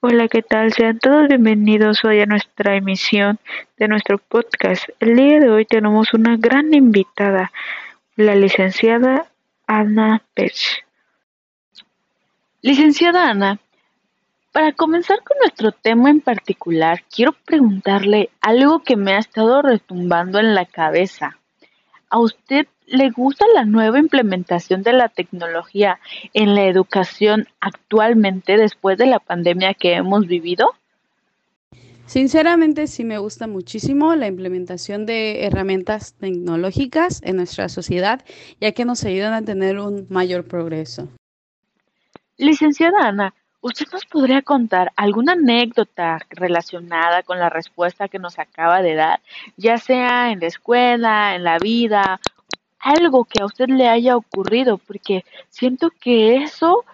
Hola, ¿qué tal? Sean todos bienvenidos hoy a nuestra emisión de nuestro podcast. El día de hoy tenemos una gran invitada, la licenciada Ana Pech. Licenciada Ana, para comenzar con nuestro tema en particular, quiero preguntarle algo que me ha estado retumbando en la cabeza. ¿A usted le gusta la nueva implementación de la tecnología en la educación actualmente después de la pandemia que hemos vivido? Sinceramente sí me gusta muchísimo la implementación de herramientas tecnológicas en nuestra sociedad, ya que nos ayudan a tener un mayor progreso. Licenciada Ana, ¿usted nos podría contar alguna anécdota relacionada con la respuesta que nos acaba de dar, ya sea en la escuela, en la vida algo que a usted le haya ocurrido, porque siento que eso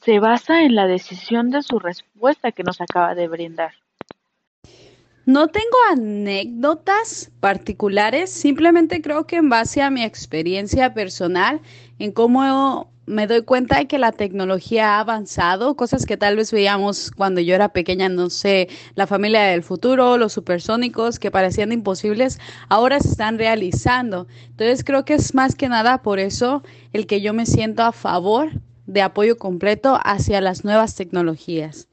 se basa en la decisión de su respuesta que nos acaba de brindar. No tengo anécdotas particulares, simplemente creo que en base a mi experiencia personal, en cómo me doy cuenta de que la tecnología ha avanzado, cosas que tal vez veíamos cuando yo era pequeña, no sé, la familia del futuro, los supersónicos que parecían imposibles, ahora se están realizando. Entonces creo que es más que nada por eso el que yo me siento a favor de apoyo completo hacia las nuevas tecnologías.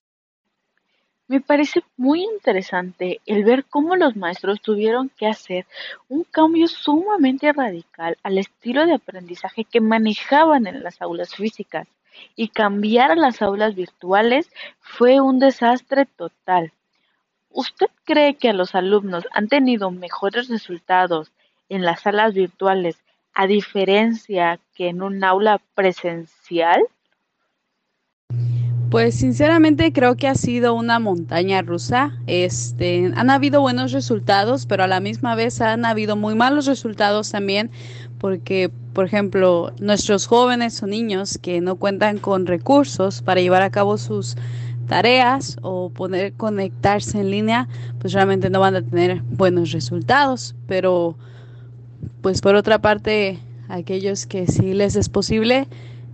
Me parece muy interesante el ver cómo los maestros tuvieron que hacer un cambio sumamente radical al estilo de aprendizaje que manejaban en las aulas físicas y cambiar a las aulas virtuales fue un desastre total. ¿Usted cree que los alumnos han tenido mejores resultados en las salas virtuales a diferencia que en un aula presencial? Pues sinceramente creo que ha sido una montaña rusa. Este, han habido buenos resultados, pero a la misma vez han habido muy malos resultados también, porque por ejemplo, nuestros jóvenes o niños que no cuentan con recursos para llevar a cabo sus tareas o poder conectarse en línea, pues realmente no van a tener buenos resultados, pero pues por otra parte, aquellos que sí les es posible,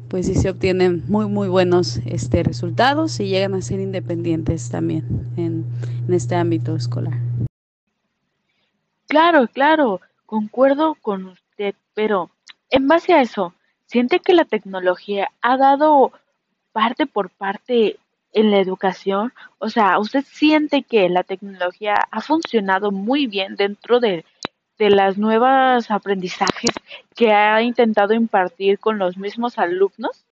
pues sí se obtienen muy muy buenos este, resultados y llegan a ser independientes también en, en este ámbito escolar. Claro, claro, concuerdo con usted, pero en base a eso, ¿siente que la tecnología ha dado parte por parte en la educación? O sea, ¿usted siente que la tecnología ha funcionado muy bien dentro de, de las nuevas aprendizajes que ha intentado impartir con los mismos alumnos?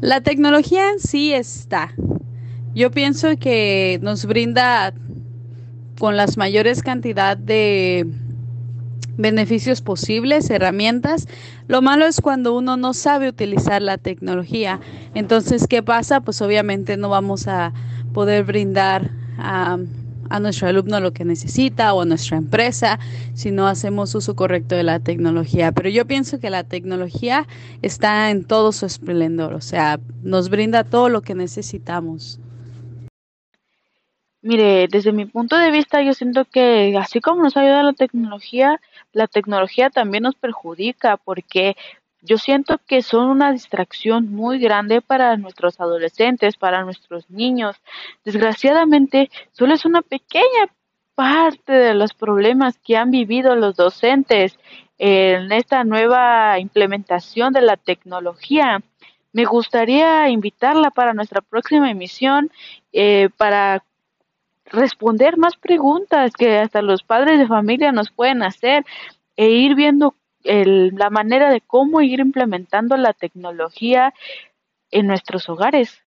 La tecnología sí está. Yo pienso que nos brinda con las mayores cantidad de beneficios posibles, herramientas. Lo malo es cuando uno no sabe utilizar la tecnología. Entonces, ¿qué pasa? Pues obviamente no vamos a poder brindar a a nuestro alumno lo que necesita o a nuestra empresa si no hacemos uso correcto de la tecnología. Pero yo pienso que la tecnología está en todo su esplendor, o sea, nos brinda todo lo que necesitamos. Mire, desde mi punto de vista yo siento que así como nos ayuda la tecnología, la tecnología también nos perjudica porque yo siento que son una distracción muy grande para nuestros adolescentes, para nuestros niños. Desgraciadamente, solo es una pequeña parte de los problemas que han vivido los docentes en esta nueva implementación de la tecnología. Me gustaría invitarla para nuestra próxima emisión eh, para responder más preguntas que hasta los padres de familia nos pueden hacer e ir viendo la manera de cómo ir implementando la tecnología en nuestros hogares.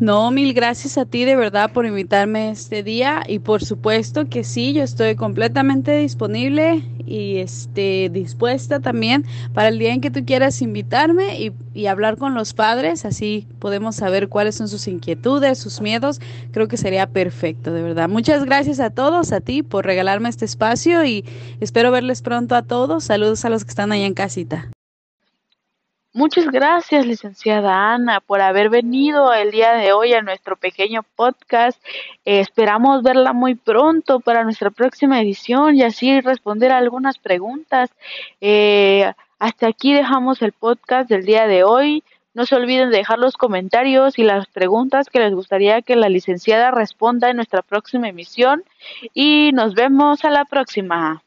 No, mil gracias a ti de verdad por invitarme este día y por supuesto que sí, yo estoy completamente disponible y este dispuesta también para el día en que tú quieras invitarme y, y hablar con los padres, así podemos saber cuáles son sus inquietudes, sus miedos. Creo que sería perfecto, de verdad. Muchas gracias a todos, a ti por regalarme este espacio y espero verles pronto a todos. Saludos a los que están allá en casita. Muchas gracias, licenciada Ana, por haber venido el día de hoy a nuestro pequeño podcast. Esperamos verla muy pronto para nuestra próxima edición y así responder algunas preguntas. Eh, hasta aquí dejamos el podcast del día de hoy. No se olviden de dejar los comentarios y las preguntas que les gustaría que la licenciada responda en nuestra próxima emisión y nos vemos a la próxima.